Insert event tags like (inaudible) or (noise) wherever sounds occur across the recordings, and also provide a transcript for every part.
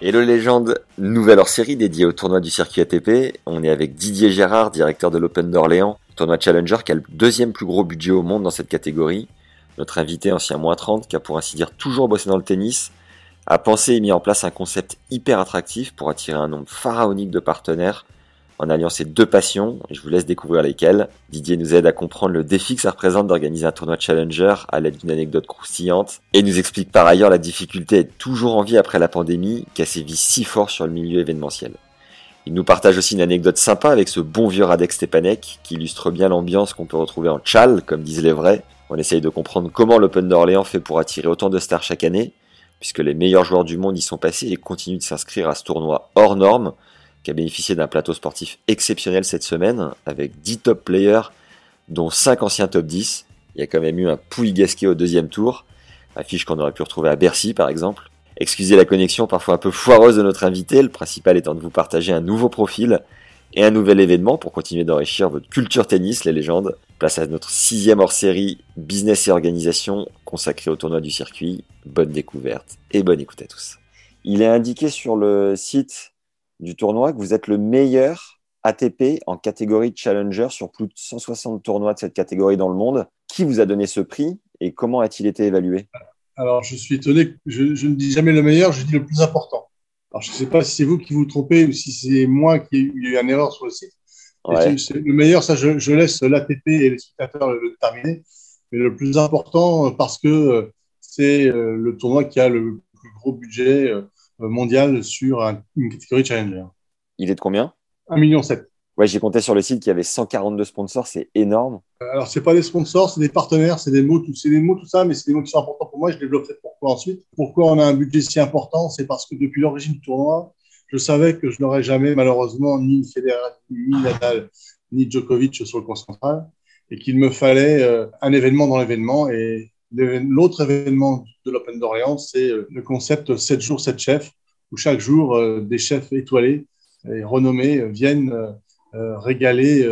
Hello légende, nouvelle hors série dédiée au tournoi du circuit ATP. On est avec Didier Gérard, directeur de l'Open d'Orléans, tournoi Challenger qui a le deuxième plus gros budget au monde dans cette catégorie. Notre invité, ancien moins 30, qui a pour ainsi dire toujours bossé dans le tennis, a pensé et mis en place un concept hyper attractif pour attirer un nombre pharaonique de partenaires en alliant ces deux passions, je vous laisse découvrir lesquelles. Didier nous aide à comprendre le défi que ça représente d'organiser un tournoi Challenger à l'aide d'une anecdote croustillante et nous explique par ailleurs la difficulté à toujours en vie après la pandémie qui a sévi si fort sur le milieu événementiel. Il nous partage aussi une anecdote sympa avec ce bon vieux Radek Stepanek qui illustre bien l'ambiance qu'on peut retrouver en Chal, comme disent les vrais. On essaye de comprendre comment l'Open d'Orléans fait pour attirer autant de stars chaque année, puisque les meilleurs joueurs du monde y sont passés et continuent de s'inscrire à ce tournoi hors norme, qui a bénéficié d'un plateau sportif exceptionnel cette semaine, avec 10 top players, dont 5 anciens top 10. Il y a quand même eu un Pouille Gasquet au deuxième tour, affiche qu'on aurait pu retrouver à Bercy par exemple. Excusez la connexion parfois un peu foireuse de notre invité, le principal étant de vous partager un nouveau profil et un nouvel événement pour continuer d'enrichir votre culture tennis, les légendes. Place à notre sixième hors-série Business et Organisation consacré au tournoi du circuit. Bonne découverte et bonne écoute à tous. Il est indiqué sur le site du tournoi que vous êtes le meilleur ATP en catégorie Challenger sur plus de 160 tournois de cette catégorie dans le monde. Qui vous a donné ce prix et comment a-t-il été évalué? Alors, je suis étonné, je, je, ne dis jamais le meilleur, je dis le plus important. Alors, je ne sais pas si c'est vous qui vous trompez ou si c'est moi qui ai eu, une erreur sur le site. Ouais. Le meilleur, ça, je, je laisse l'ATP et les spectateurs le, le terminer. Mais le plus important, parce que c'est euh, le tournoi qui a le plus gros budget euh, mondial sur un, une catégorie Challenger. Il est de combien? 1,7 million. Ouais, j'ai compté sur le site qu'il y avait 142 sponsors, c'est énorme. Alors, c'est pas des sponsors, c'est des partenaires, c'est des mots, tout, c'est des mots, tout ça, mais c'est des mots qui sont importants pour moi. Je développerai pourquoi ensuite. Pourquoi on a un budget si important C'est parce que depuis l'origine du tournoi, je savais que je n'aurais jamais, malheureusement, ni Federer, ni Nadal, ni Djokovic sur le coin central, et qu'il me fallait euh, un événement dans l'événement. Et l'autre événement de l'Open d'Orient, c'est euh, le concept 7 jours, 7 chefs, où chaque jour, euh, des chefs étoilés et renommés viennent euh, régaler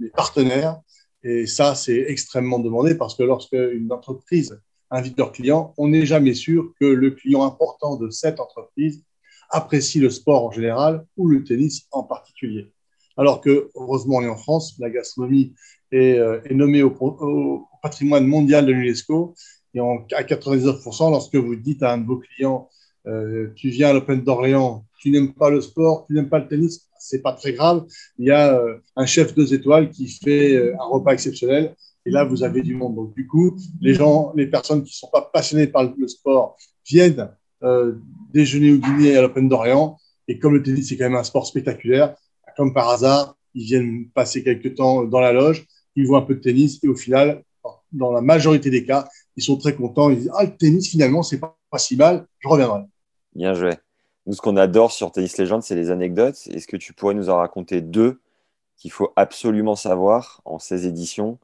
les partenaires. Et ça, c'est extrêmement demandé parce que lorsque une entreprise invite leurs clients, on n'est jamais sûr que le client important de cette entreprise apprécie le sport en général ou le tennis en particulier. Alors que, heureusement, on est en France, la gastronomie est, euh, nommée au, patrimoine mondial de l'UNESCO. Et à 99%, lorsque vous dites à un de vos clients, euh, tu viens à l'Open d'Orléans, tu n'aimes pas le sport, tu n'aimes pas le tennis, c'est pas très grave. Il y a euh, un chef deux étoiles qui fait un repas exceptionnel. Et là, vous avez du monde. Donc, du coup, les gens, les personnes qui ne sont pas passionnées par le sport viennent déjeuner ou dîner à l'Open d'Orient. Et comme le tennis, c'est quand même un sport spectaculaire, comme par hasard, ils viennent passer quelques temps dans la loge, ils voient un peu de tennis et au final, dans la majorité des cas, ils sont très contents. Ils disent Ah, le tennis, finalement, c'est pas, si mal, je reviendrai. Bien joué. Nous, ce qu'on adore sur Tennis Legend, c'est les anecdotes. Est-ce que tu pourrais nous en raconter deux qu'il faut absolument savoir en ces éditions?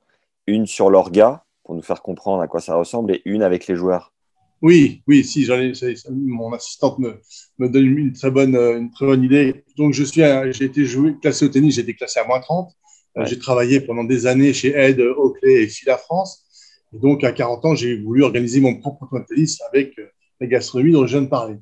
Une sur l'orga, pour nous faire comprendre à quoi ça ressemble, et une avec les joueurs. Oui, oui, si, j'en ai, mon assistante me, me donne une très, bonne, une très bonne idée. Donc, je suis, j'ai été joué, classé au tennis, j'ai été classé à moins 30. Ouais. J'ai travaillé pendant des années chez Ed, Oakley et Fila France. Et donc, à 40 ans, j'ai voulu organiser mon propre tournoi de tennis avec la gastronomie dont je viens de parler.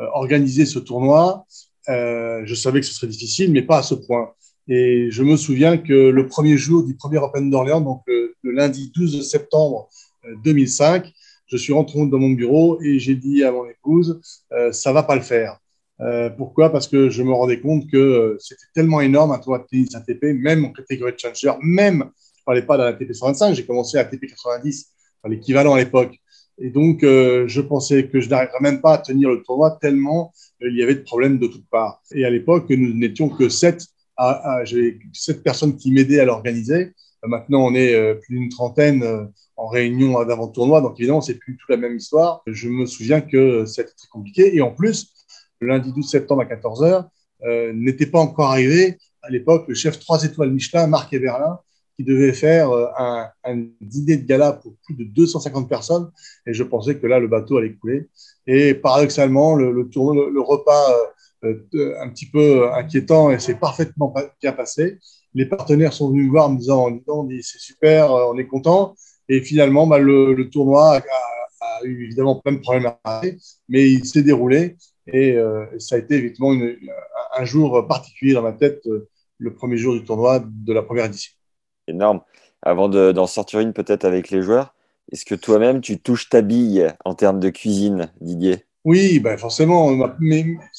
Euh, organiser ce tournoi, euh, je savais que ce serait difficile, mais pas à ce point. Et je me souviens que le premier jour du premier Open d'Orléans, donc le, le, lundi 12 septembre 2005, je suis rentré dans mon bureau et j'ai dit à mon épouse, euh, ça va pas le faire. Euh, pourquoi? Parce que je me rendais compte que euh, c'était tellement énorme un tournoi de tennis ATP, même en catégorie de challenger, même, je parlais pas d'un ATP 125, j'ai commencé à ATP 90, enfin, l'équivalent à l'époque. Et donc, euh, je pensais que je n'arriverais même pas à tenir le tournoi tellement il y avait de problèmes de toutes parts. Et à l'époque, nous n'étions que sept, à, sept personnes qui m'aidaient à l'organiser. Maintenant, on est plus d'une trentaine en réunion d'avant-tournoi, donc évidemment, c'est plus toute la même histoire. Je me souviens que c'était très compliqué. Et en plus, le lundi 12 septembre à 14h, n'était pas encore arrivé à l'époque le chef 3 étoiles Michelin, Marc Everlin, qui devait faire euh, un, dîner de gala pour plus de 250 personnes. Et je pensais que là, le bateau allait couler. Et paradoxalement, le, repas euh, euh, un petit peu inquiétant et s'est parfaitement bien passé. Les partenaires sont venus me voir en me disant, on dit c'est super, on est content. Et finalement, bah, le, le, tournoi a, a, eu évidemment plein de problèmes à arrêter, mais il s'est déroulé. Et euh, ça a été une, un jour particulier dans ma tête, le premier jour du tournoi de la première édition énorme. Avant d'en sortir une peut-être avec les joueurs, est-ce que toi-même tu touches ta bille en termes de cuisine, Didier? Oui, ben forcément.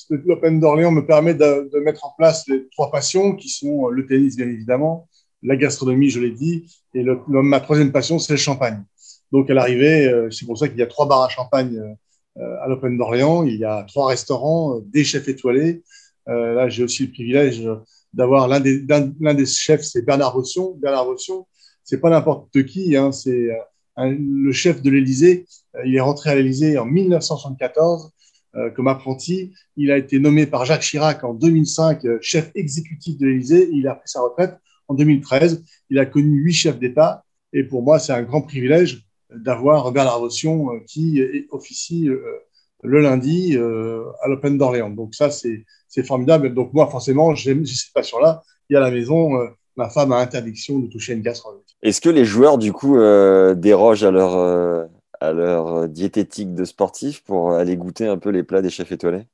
L'Open d'Orléans me permet de, de, mettre en place les trois passions qui sont le tennis, bien évidemment, la gastronomie, je l'ai dit, et ma troisième passion, c'est le champagne. Donc à l'arrivée, euh, c'est pour ça qu'il y a trois bars à champagne euh, à l'Open d'Orléans, il y a trois restaurants, euh, des chefs étoilés. là, j'ai aussi le privilège d'avoir l'un des, chefs, c'est Bernard Rossion. Bernard Rossion, c'est pas n'importe qui, hein, c'est le chef de l'Élysée. Il est rentré à l'Élysée en 1974 euh, comme apprenti. Il a été nommé par Jacques Chirac en 2005 euh, chef exécutif de l'Élysée. Il a pris sa retraite en 2013. Il a connu huit chefs d'État. Et pour moi, c'est un grand privilège d'avoir Bernard Rossion qui officie le lundi à l'Open d'Orléans. Donc ça, c'est formidable. Donc moi, forcément, j'ai cette passion-là. Et à la maison, euh, ma femme a interdiction de toucher une casserole. Est-ce que les joueurs, du coup, euh, dérogent à leur, euh, à leur diététique de sportif pour aller goûter un peu les plats des chefs étoilés?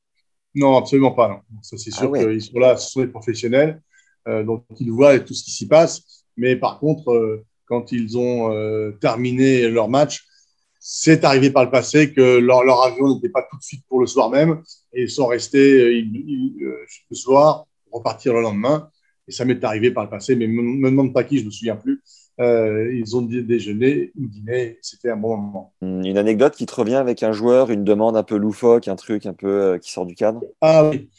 Non, absolument pas. Non. Ça, c'est sûr ah qu'ils sont là, ce sont des professionnels, donc ils voient tout ce qui s'y passe. Mais par contre, quand ils ont terminé leur match, c'est arrivé par le passé que leur, leur avion n'était pas tout de suite pour le soir même et ils sont restés euh, euh, le soir pour repartir le lendemain. Et ça m'est arrivé par le passé, mais ne me, demande pas qui, je ne me souviens plus. Euh, ils ont déjeuné ou dîné, c'était un bon moment. Une anecdote qui te revient avec un joueur, une demande un peu loufoque, un truc un peu euh, qui sort du cadre? Ah oui.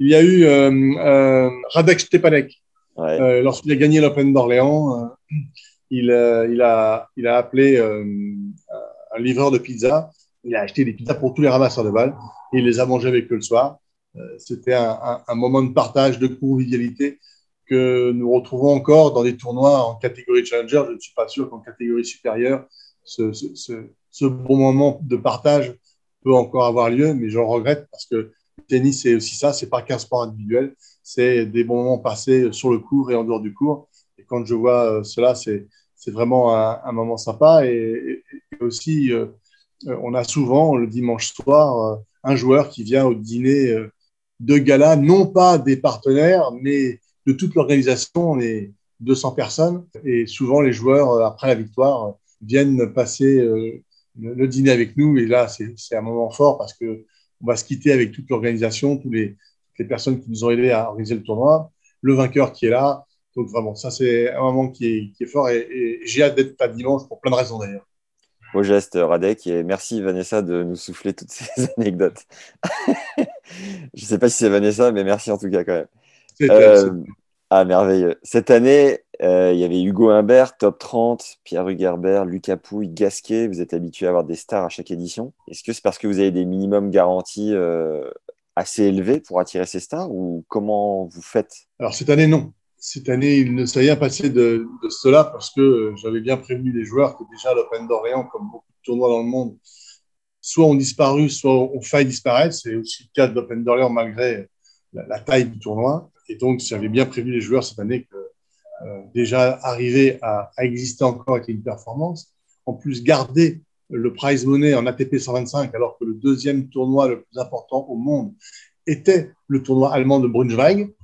Il y a eu euh, Radek Stepanek. Ouais. Lorsqu'il a gagné l'Open d'Orléans, il, il, a, il a appelé un livreur de pizza. Il a acheté des pizzas pour tous les ramasseurs de balles et il les a mangés avec eux le soir. Euh, c'était un, un, un, moment de partage, de convivialité que nous retrouvons encore dans des tournois en catégorie challenger. Je ne suis pas sûr qu'en catégorie supérieure, ce, ce, ce, ce, bon moment de partage peut encore avoir lieu, mais je le regrette parce que tennis, c'est aussi ça, c'est pas qu'un sport individuel, c'est des bons moments passés sur le court et en dehors du court. Et quand je vois euh, cela, c'est vraiment un, moment sympa. Et, et aussi, euh, on a souvent le dimanche soir euh, un joueur qui vient au dîner euh, de gala, non pas des partenaires, mais de toute l'organisation. On est 200 personnes et souvent les joueurs, après la victoire, viennent passer le dîner avec nous. Et là, c'est un moment fort parce que on va se quitter avec toute l'organisation, tous les, toutes les personnes qui nous ont aidés à organiser le tournoi, le vainqueur qui est là, donc vraiment, ça c'est un moment qui est, qui est fort et, et j'ai hâte d'être à dimanche pour plein de raisons d'ailleurs. Beau geste Radek et merci Vanessa de nous souffler toutes ces (laughs) anecdotes. (laughs) Je ne sais pas si c'est Vanessa, mais merci en tout cas quand même. Euh, ah merveilleux. Cette année, euh, il y avait Hugo Humbert, top 30, Pierre Hugerbert, Lucas Pouille, Gasquet. Vous êtes habitué à avoir des stars à chaque édition. Est-ce que c'est parce que vous avez des minimums garantis euh, assez élevés pour attirer ces stars ou comment vous faites? Alors cette année, non cette année, il ne s'est rien passé de, cela parce que j'avais bien prévenu les joueurs que déjà l'Open d'Orléans, comme beaucoup de tournois dans le monde, soit ont disparu, soit ont failli disparaître. C'est aussi le cas de l'Open d'Orléans malgré la, taille du tournoi. Et donc, j'avais bien prévenu les joueurs cette année que euh, déjà arriver à, exister encore avec une performance, en plus garder le prize money en ATP 125 alors que le deuxième tournoi le plus important au monde était le tournoi allemand de Braunschweig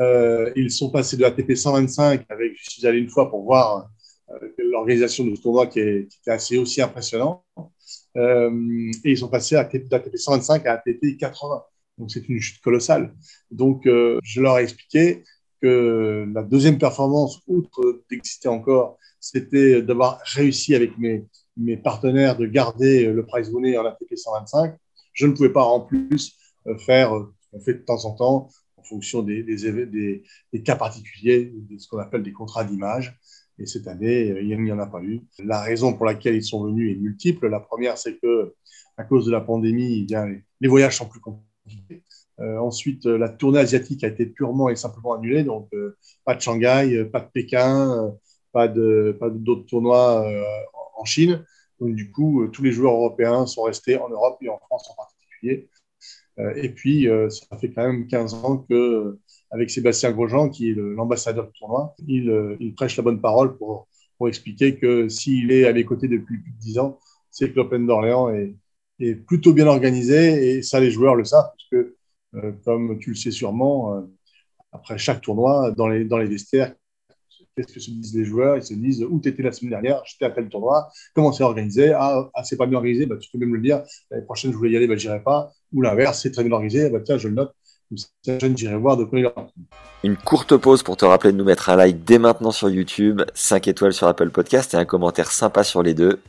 euh, ils sont passés de ATP 125 avec, je suis allé une fois pour voir euh, l'organisation de ce tournoi qui, est, était assez aussi impressionnant. Et ils sont passés d'ATP 125 à ATP 80. Donc c'est une chute colossale. Donc euh, je leur ai expliqué que la deuxième performance, outre d'exister encore, c'était d'avoir réussi avec mes, partenaires de garder le prize money en ATP 125. Je ne pouvais pas en plus euh, faire qu'on fait de temps en temps, fonction des, des, cas particuliers, de ce qu'on appelle des contrats d'image. Et cette année, il n'y en a pas eu. La raison pour laquelle ils sont venus est multiple. La première, c'est que à cause de la pandémie, les voyages sont plus compliqués. Euh, ensuite, la tournée asiatique a été purement et simplement annulée, donc euh, pas de Shanghai, pas de Pékin, pas de pas d'autres tournois en Chine. Donc du coup, tous les joueurs européens sont restés en Europe et en France en particulier. et puis, ça fait quand même 15 ans que avec Sébastien Grosjean, qui est l'ambassadeur du tournoi. Euh, il, prêche la bonne parole pour, pour expliquer que s'il est à mes côtés depuis plus de 10 ans, c'est que l'Open d'Orléans est, est, plutôt bien organisé et ça, les joueurs le savent, puisque, euh, comme tu le sais sûrement, euh, après chaque tournoi, dans les, dans les vestiaires, qu'est-ce que se disent les joueurs? Ils se disent où tu étais la semaine dernière? J'étais à tel tournoi. Comment c'est organisé? Ah, ah c'est pas bien organisé? Bah, Tu peux même le dire. L'année prochaine, je voulais y aller, bah, j'irai pas. Ou l'inverse, c'est très bien organisé. Bah, tiens, je le note voir de Une courte pause pour te rappeler de nous mettre un like dès maintenant sur YouTube, 5 étoiles sur Apple Podcast et un commentaire sympa sur les deux.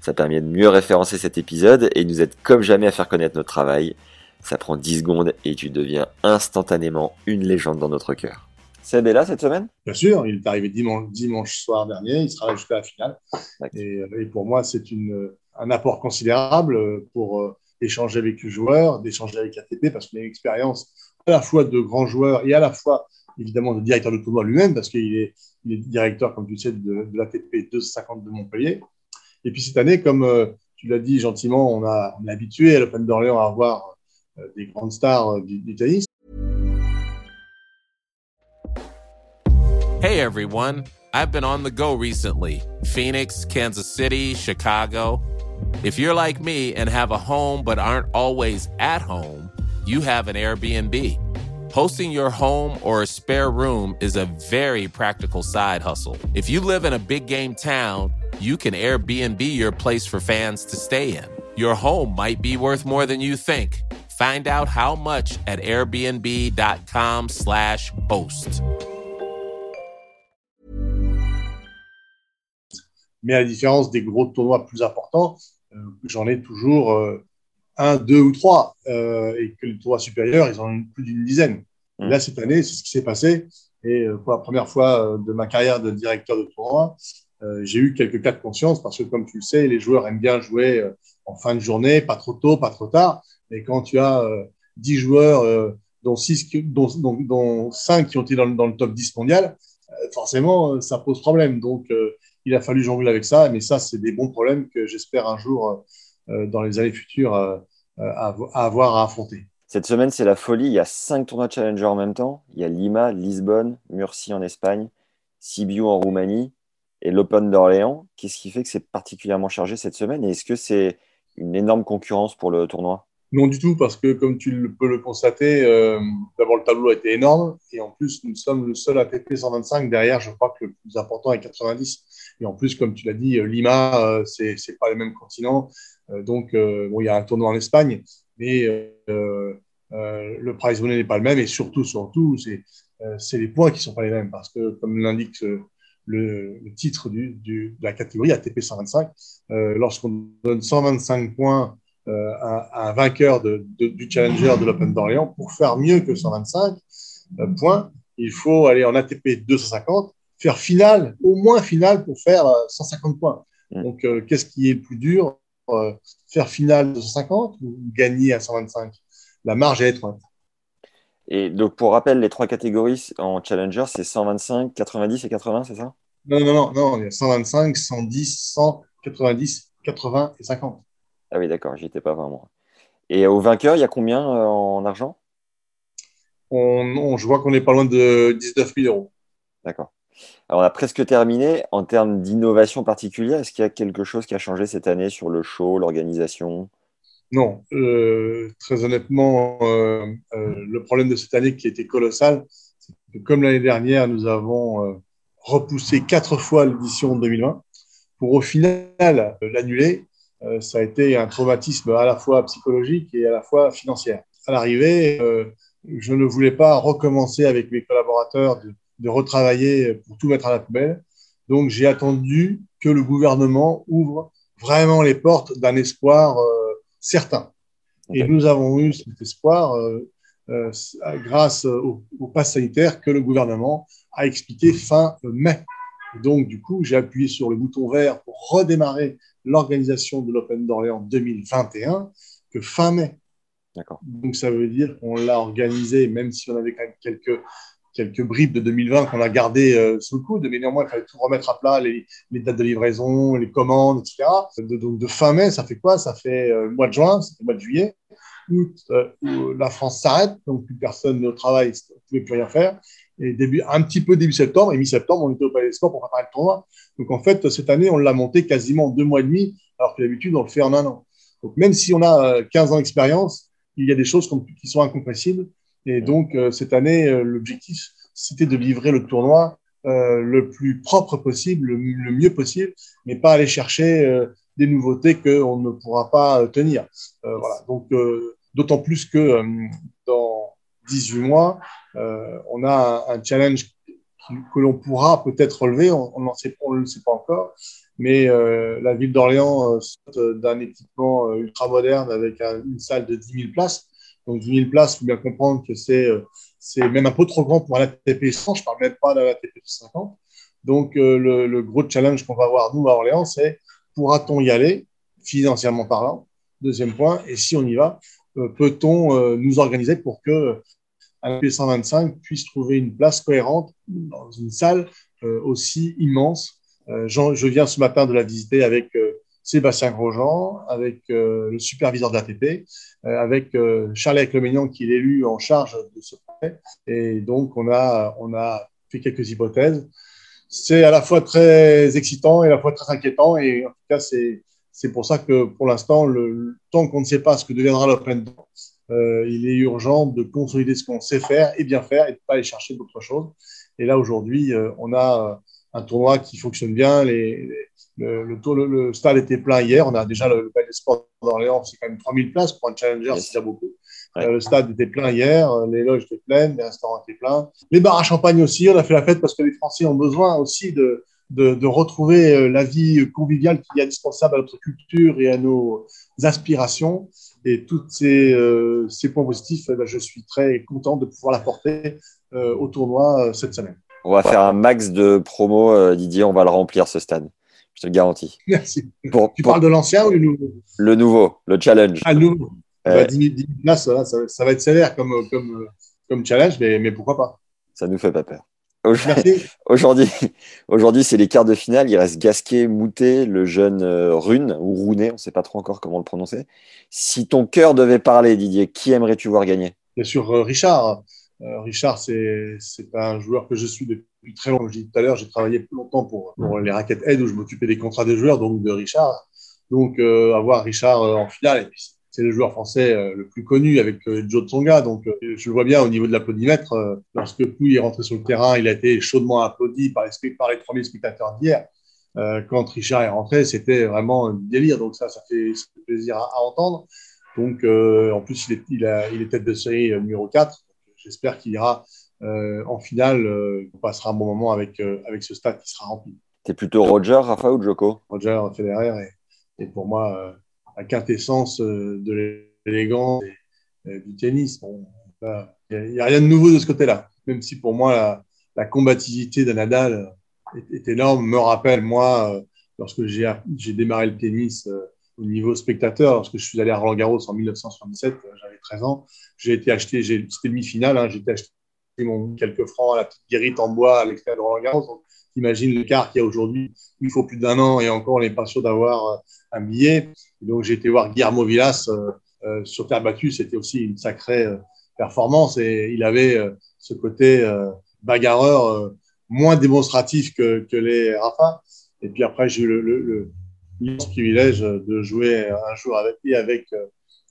Ça permet de mieux référencer cet épisode et nous aide comme jamais à faire connaître notre travail. Ça prend 10 secondes et tu deviens instantanément une légende dans notre cœur. Seb est là cette semaine? Bien sûr, il est arrivé dimanche, dimanche soir dernier, il sera jusqu'à la finale. Et, et, pour moi, c'est un apport considérable pour euh, d'échanger avec les joueurs, d'échanger avec ATP, parce qu'il a une expérience à la fois de grand joueur et à la fois, évidemment, de directeur de tournoi lui-même, parce qu'il est, il est, directeur, comme tu sais, de, de l'ATP 250 de Montpellier. Et puis cette année, comme euh, tu l'as dit gentiment, on, a, on est habitué l'Open d'Orléans à avoir euh, des grandes stars euh, du, du tennis. Hey everyone, I've been on the go recently. Phoenix, Kansas City, Chicago. If you're like me and have a home but aren't always at home, you have an Airbnb. Hosting your home or a spare room is a very practical side hustle. If you live in a big game town, you can Airbnb your place for fans to stay in. Your home might be worth more than you think. Find out how much at airbnb.com/slash host. Mais à la différence des gros tournois plus importants, Euh, j'en ai toujours euh, un, deux ou trois, euh, et que les tournois supérieurs, ils en ont plus d'une dizaine. Mmh. Là, cette année, c'est ce qui s'est passé. Et pour la première fois de ma carrière de directeur de tournoi, j'ai eu quelques cas de conscience parce que, comme tu le sais, les joueurs aiment bien jouer en fin de journée, pas trop tôt, pas trop tard. Mais quand tu as 10 joueurs, dont, six, dont, dont, dont 5 qui ont été dans, le top 10 mondial, forcément, ça pose problème. Donc, il a fallu jongler avec ça, mais ça, c'est des bons problèmes que j'espère un jour, euh, dans les années futures, euh, euh, avoir à affronter. Cette semaine, c'est la folie. Il y a cinq tournois Challenger en même temps. Il y a Lima, Lisbonne, Murcie en Espagne, Sibiu en Roumanie et l'Open d'Orléans. Qu'est-ce qui fait que c'est particulièrement chargé cette semaine? Et est-ce que c'est une énorme concurrence pour le tournoi? Non du tout, parce que comme tu peux le constater, euh, d'abord le tableau a été énorme, et en plus nous sommes le seul ATP 125. Derrière, je crois que le plus important est 90. Et en plus, comme tu l'as dit, euh, Lima, euh, c'est c'est pas le même continent, euh, donc bon, il y a un tournoi en Espagne, mais le prize money n'est pas le même, et surtout, surtout, c'est les points qui sont pas les mêmes, parce que comme l'indique le, le, titre du, du, de la catégorie ATP 125, lorsqu'on donne 125 points euh, un, vainqueur de, du Challenger de l'Open d'Orléans, pour faire mieux que 125 euh, points, il faut aller en ATP 250, faire finale, au moins finale pour faire 150 euh, points. Donc, qu'est-ce qui est le plus dur Faire finale de 150 ou gagner à 125 La marge est étroite. Et donc, pour rappel, les trois catégories en Challenger, c'est 125, 90 et 80, c'est ça? Non, non, non, non, il y a 125, 110, 100, 90, 80 et 50. Ah oui, d'accord, j'y étais pas vraiment. Et au vainqueur, il y a combien euh, en argent? On, Je vois qu'on n'est pas loin de 19 000 euros. D'accord. Alors, on a presque terminé. En termes d'innovation particulière, est-ce qu'il y a quelque chose qui a changé cette année sur le show, l'organisation? Non. Euh, très honnêtement, euh, le problème de cette année qui était colossal, c'est que comme l'année dernière, nous avons repoussé quatre fois l'édition 2020 pour au final l'annuler euh, ça a été un traumatisme à la fois psychologique et à la fois financier. À l'arrivée, euh, je ne voulais pas recommencer avec mes collaborateurs de, de, retravailler pour tout mettre à la poubelle. Donc, j'ai attendu que le gouvernement ouvre vraiment les portes d'un espoir certain. Et nous avons eu cet espoir euh, euh, grâce au, au pass sanitaire que le gouvernement a expliqué fin mai. Donc, du coup, j'ai appuyé sur le bouton vert pour redémarrer l'organisation de l'Open d'Orléans 2021 que fin mai. Donc, ça veut dire qu'on l'a organisé, même si on avait quand même quelques, quelques bribes de 2020 qu'on a gardées euh, sous le coude, mais néanmoins, il fallait tout remettre à plat, les, dates de livraison, les commandes, etc. donc, de fin mai, ça fait quoi? Ça fait euh, mois de juin, le mois de juillet, août, euh, où la France s'arrête, donc plus personne ne travaille, ne pouvait plus rien faire. Et début, un petit peu début septembre, et mi-septembre, on était au Palais des Sports pour préparer le tournoi. Donc, en fait, cette année, on l'a monté quasiment deux mois et demi, alors que d'habitude, on le fait en un an. Donc, même si on a 15 ans d'expérience, il y a des choses qui sont incompressibles. Et donc, euh, cette année, euh, l'objectif, c'était de livrer le tournoi euh, le plus propre possible, le, mieux possible, mais pas aller chercher des nouveautés qu'on ne pourra pas tenir. voilà. Donc, d'autant plus que dans 18 mois, on a un, challenge que l'on pourra peut-être relever, on, on, sait, on ne le sait pas encore, mais euh, la ville d'Orléans euh, d'un équipement euh, ultra moderne avec une salle de 10 000 places. Donc 10 000 places, il faut bien comprendre que c'est c'est même un peu trop grand pour un ATP 100, je ne parle même pas d'un ATP 50. Donc le, le, gros challenge qu'on va avoir nous à Orléans, c'est pourra-t-on y aller financièrement parlant? Deuxième point, et si on y va, peut-on nous organiser pour que un ATP 125 puisse trouver une place cohérente dans une salle aussi immense? Euh, je viens ce matin de la visiter avec euh, Sébastien Grosjean, avec euh, le superviseur de l'ATP, avec Charles Clémignon qui est l'élu en charge de ce projet. Et donc, on a, on a fait quelques hypothèses. C'est à la fois très excitant et à la fois très inquiétant. Et en tout cas, c'est, c'est pour ça que pour l'instant, le, tant qu'on ne sait pas ce que deviendra l'Open, euh, il est urgent de consolider ce qu'on sait faire et bien faire et de ne pas aller chercher d'autres choses. Et là, aujourd'hui, on a un tournoi qui fonctionne bien. Les, le, le, le, stade était plein hier. On a déjà le, Palais des Sports d'Orléans, c'est quand même 3000 places pour un challenger, c'est déjà beaucoup. Euh, le stade était plein hier, les loges étaient pleines, les restaurants étaient pleins. Les bars à champagne aussi, on a fait la fête parce que les Français ont besoin aussi de, de, de retrouver euh, la vie conviviale qui est indispensable à notre culture et à nos aspirations. Et tous ces, euh, ces points positifs, eh ben, je suis très content de pouvoir l'apporter euh, au tournoi cette semaine. On va faire un max de promo, euh, Didier. On va le remplir, ce stade. Je te le garantis. Merci. tu parles de l'ancien ou du nouveau? Le nouveau, le challenge. Ah, le nouveau. 10 000, ça, va être sévère comme, comme, comme challenge, mais, mais pourquoi pas? Ça nous fait pas peur. (laughs) Aujourd'hui, aujourd'hui, c'est les quarts de finale. Il reste Gasquet, Moutet, le jeune euh, Rune ou Rounet, on ne sait pas trop encore comment le prononcer. Si ton cœur devait parler, Didier, qui aimerais-tu voir gagner? Bien sûr, euh, Richard. Euh, Richard, c'est un joueur que je suis depuis très longtemps. Je dit tout à l'heure, j'ai travaillé plus longtemps pour, pour les raquettes aide où je m'occupais des contrats des joueurs, donc de Richard. Donc, euh, avoir Richard euh, en finale, et puis c'est le joueur français le plus connu avec Joe Tsonga. Donc, je le vois bien au niveau de l'applaudimètre. lorsque Pouille est rentré sur le terrain, il a été chaudement applaudi par les, par les 3000 spectateurs d'hier. quand Richard est rentré, c'était vraiment un délire. Donc, ça, ça fait, plaisir à, à entendre. Donc, en plus, il est, il, a, il est tête de série numéro 4 j'espère qu'il ira euh, en finale. Euh, on passera un bon moment avec, euh, avec ce stade qui sera rempli. Tu es plutôt Roger, Rafa ou Joko? Roger Federer est, pour moi la quintessence de l'élégance du tennis. Il n'y a, rien de nouveau de ce côté-là, même si pour moi la, combativité de Nadal est, énorme. Me rappelle, moi, lorsque j'ai démarré le tennis au niveau spectateur, lorsque je suis allé à Roland Garros en 1977, j'avais 13 ans, j'ai été acheté, c'était demi-finale, hein, j'ai été acheté mon quelques francs à la petite guérite en bois à l'extérieur de Roland Garros. Donc, imagine le quart qu'il y a aujourd'hui. Il faut plus d'un an et encore, on n'est pas sûr d'avoir euh, un billet. donc, j'ai été voir Guillermo Villas euh, euh, sur terre battue. C'était aussi une sacrée performance et il avait ce côté bagarreur moins démonstratif que, les Rafa. Et puis après, j'ai eu le, privilège de jouer un jour avec, et avec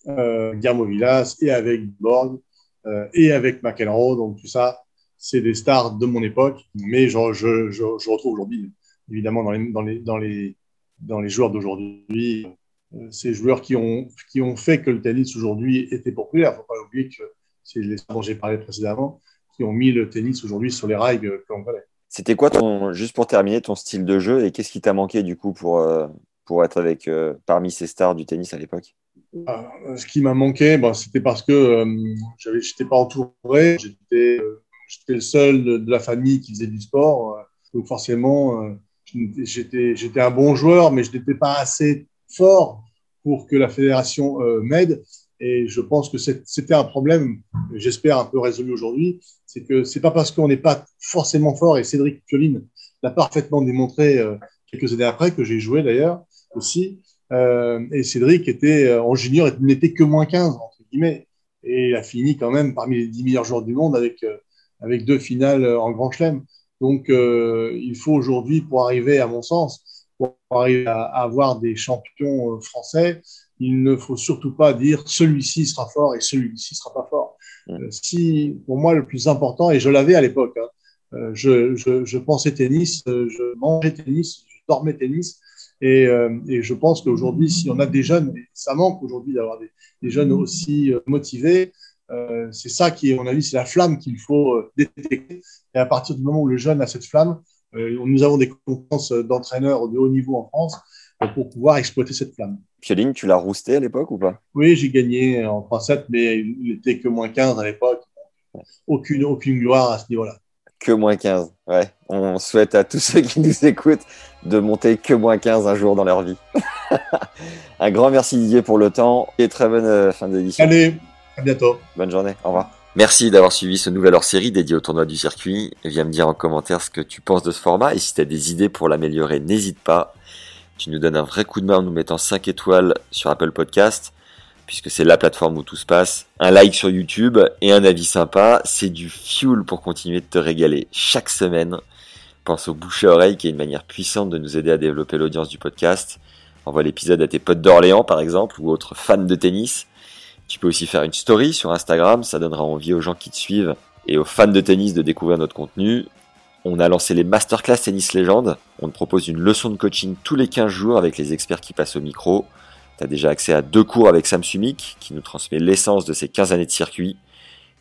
Guillermo Villas et avec Borg et avec McEnroe. Donc tout ça, c'est des stars de mon époque, mais je, retrouve aujourd'hui, évidemment, dans les, joueurs d'aujourd'hui, euh, ces joueurs qui ont, fait que le tennis aujourd'hui était populaire. Il ne faut pas oublier que c'est les stars dont j'ai parlé précédemment qui ont mis le tennis aujourd'hui sur les rails que l'on connaît. C'était quoi, ton, juste pour terminer, ton style de jeu et qu'est-ce qui t'a manqué du coup pour, pour être parmi ces stars du tennis à l'époque? euh, ce qui m'a manqué, bah, c'était parce que euh, je n'étais pas entouré, j'étais euh, le seul de, la famille qui faisait du sport. Donc forcément, euh, j'étais j'étais un bon joueur, mais je n'étais pas assez fort pour que la fédération euh, m'aide. Et je pense que c'était un problème, j'espère un peu résolu aujourd'hui, c'est que c'est pas parce qu'on n'est pas forcément fort, et Cédric Pioline l'a parfaitement démontré euh, quelques années après, que j'ai joué d'ailleurs aussi, euh, et Cédric était euh, en junior, n'était que moins 15, entre guillemets, et il a fini quand même parmi les 10 meilleurs joueurs du monde avec, avec deux finales en Grand Chelem. Donc il faut aujourd'hui, pour arriver à mon sens, pour arriver à, à avoir des champions français, il ne faut surtout pas dire celui-ci sera fort et celui-ci sera pas fort. Euh, si, pour moi, le plus important, et je l'avais à l'époque, hein, euh, je, je, je, pensais tennis, euh, je mangeais tennis, je dormais tennis, et, et je pense qu'aujourd'hui, si on a des jeunes, et ça manque aujourd'hui d'avoir des, des, jeunes aussi motivés, euh, c'est ça qui, à mon avis, c'est la flamme qu'il faut détecter. Et à partir du moment où le jeune a cette flamme, euh, nous avons des compétences d'entraîneurs de haut niveau en France pour pouvoir exploiter cette flamme. Pioline, tu l'as rousté à l'époque ou pas? Oui, j'ai gagné en 3-7, mais il n'était que moins 15 à l'époque. Aucune, aucune gloire à ce niveau-là. Que moins 15, ouais. On souhaite à tous (laughs) ceux qui nous écoutent de monter que moins 15 un jour dans leur vie. (laughs) un grand merci Didier pour le temps et très bonne euh, fin d'édition. Allez, à bientôt. Bonne journée, au revoir. Merci d'avoir suivi ce nouvel hors-série dédié au tournoi du circuit. Viens me dire en commentaire ce que tu penses de ce format et si tu as des idées pour l'améliorer, n'hésite pas tu nous donnes un vrai coup de main en nous mettant 5 étoiles sur Apple Podcast, puisque c'est la plateforme où tout se passe. Un like sur YouTube et un avis sympa, c'est du fuel pour continuer de te régaler chaque semaine. Pense au bouche à oreille qui est une manière puissante de nous aider à développer l'audience du podcast. Envoie l'épisode à tes potes d'Orléans par exemple ou autres fans de tennis. Tu peux aussi faire une story sur Instagram, ça donnera envie aux gens qui te suivent et aux fans de tennis de découvrir notre contenu. On a lancé les Masterclass Tennis Légende. On te propose une leçon de coaching tous les 15 jours avec les experts qui passent au micro. Tu as déjà accès à deux cours avec Sam Sumik, qui nous transmet l'essence de ses 15 années de circuit.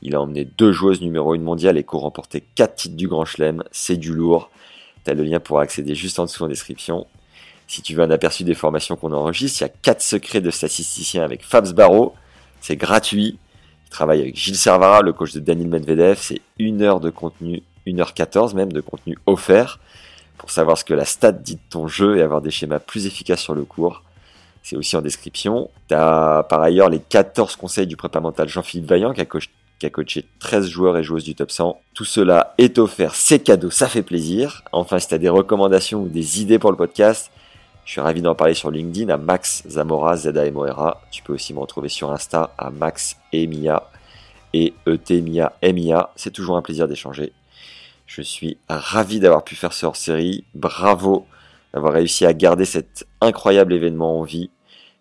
Il a emmené deux joueuses numéro 1 mondiale et co-remporté 4 titres du Grand Chelem. C'est du lourd. Tu as le lien pour accéder juste en dessous en description. Si tu veux un aperçu des formations qu'on enregistre, il y a 4 secrets de statisticiens avec Fabs Barreau. C'est gratuit. Il travaille avec Gilles Servara, le coach de Daniel Medvedev. C'est une heure de contenu 1h14 même de contenu offert pour savoir ce que la stat dit de ton jeu et avoir des schémas plus efficaces sur le cours. C'est aussi en description. Tu as par ailleurs les 14 conseils du prépa mental Jean-Philippe Vaillant qui a, a, coaché 13 joueurs et joueuses du top 100. Tout cela est offert, c'est cadeau, ça fait plaisir. Enfin, si tu as des recommandations ou des idées pour le podcast, je suis ravi d'en parler sur LinkedIn à Max Zamora, Zeda et Moera. Tu peux aussi me retrouver sur Insta à Max Emia et Etemia Mia. C'est toujours un plaisir d'échanger. Je suis ravi d'avoir pu faire ce hors-série. Bravo d'avoir réussi à garder cet incroyable événement en vie.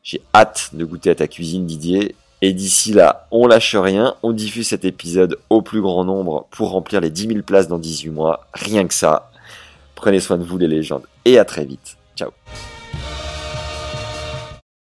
J'ai hâte de goûter à ta cuisine, Didier. Et d'ici là, on lâche rien, on diffuse cet épisode au plus grand nombre pour remplir les 10 000 places dans 18 mois. Rien que ça. Prenez soin de vous les légendes et à très vite. Ciao.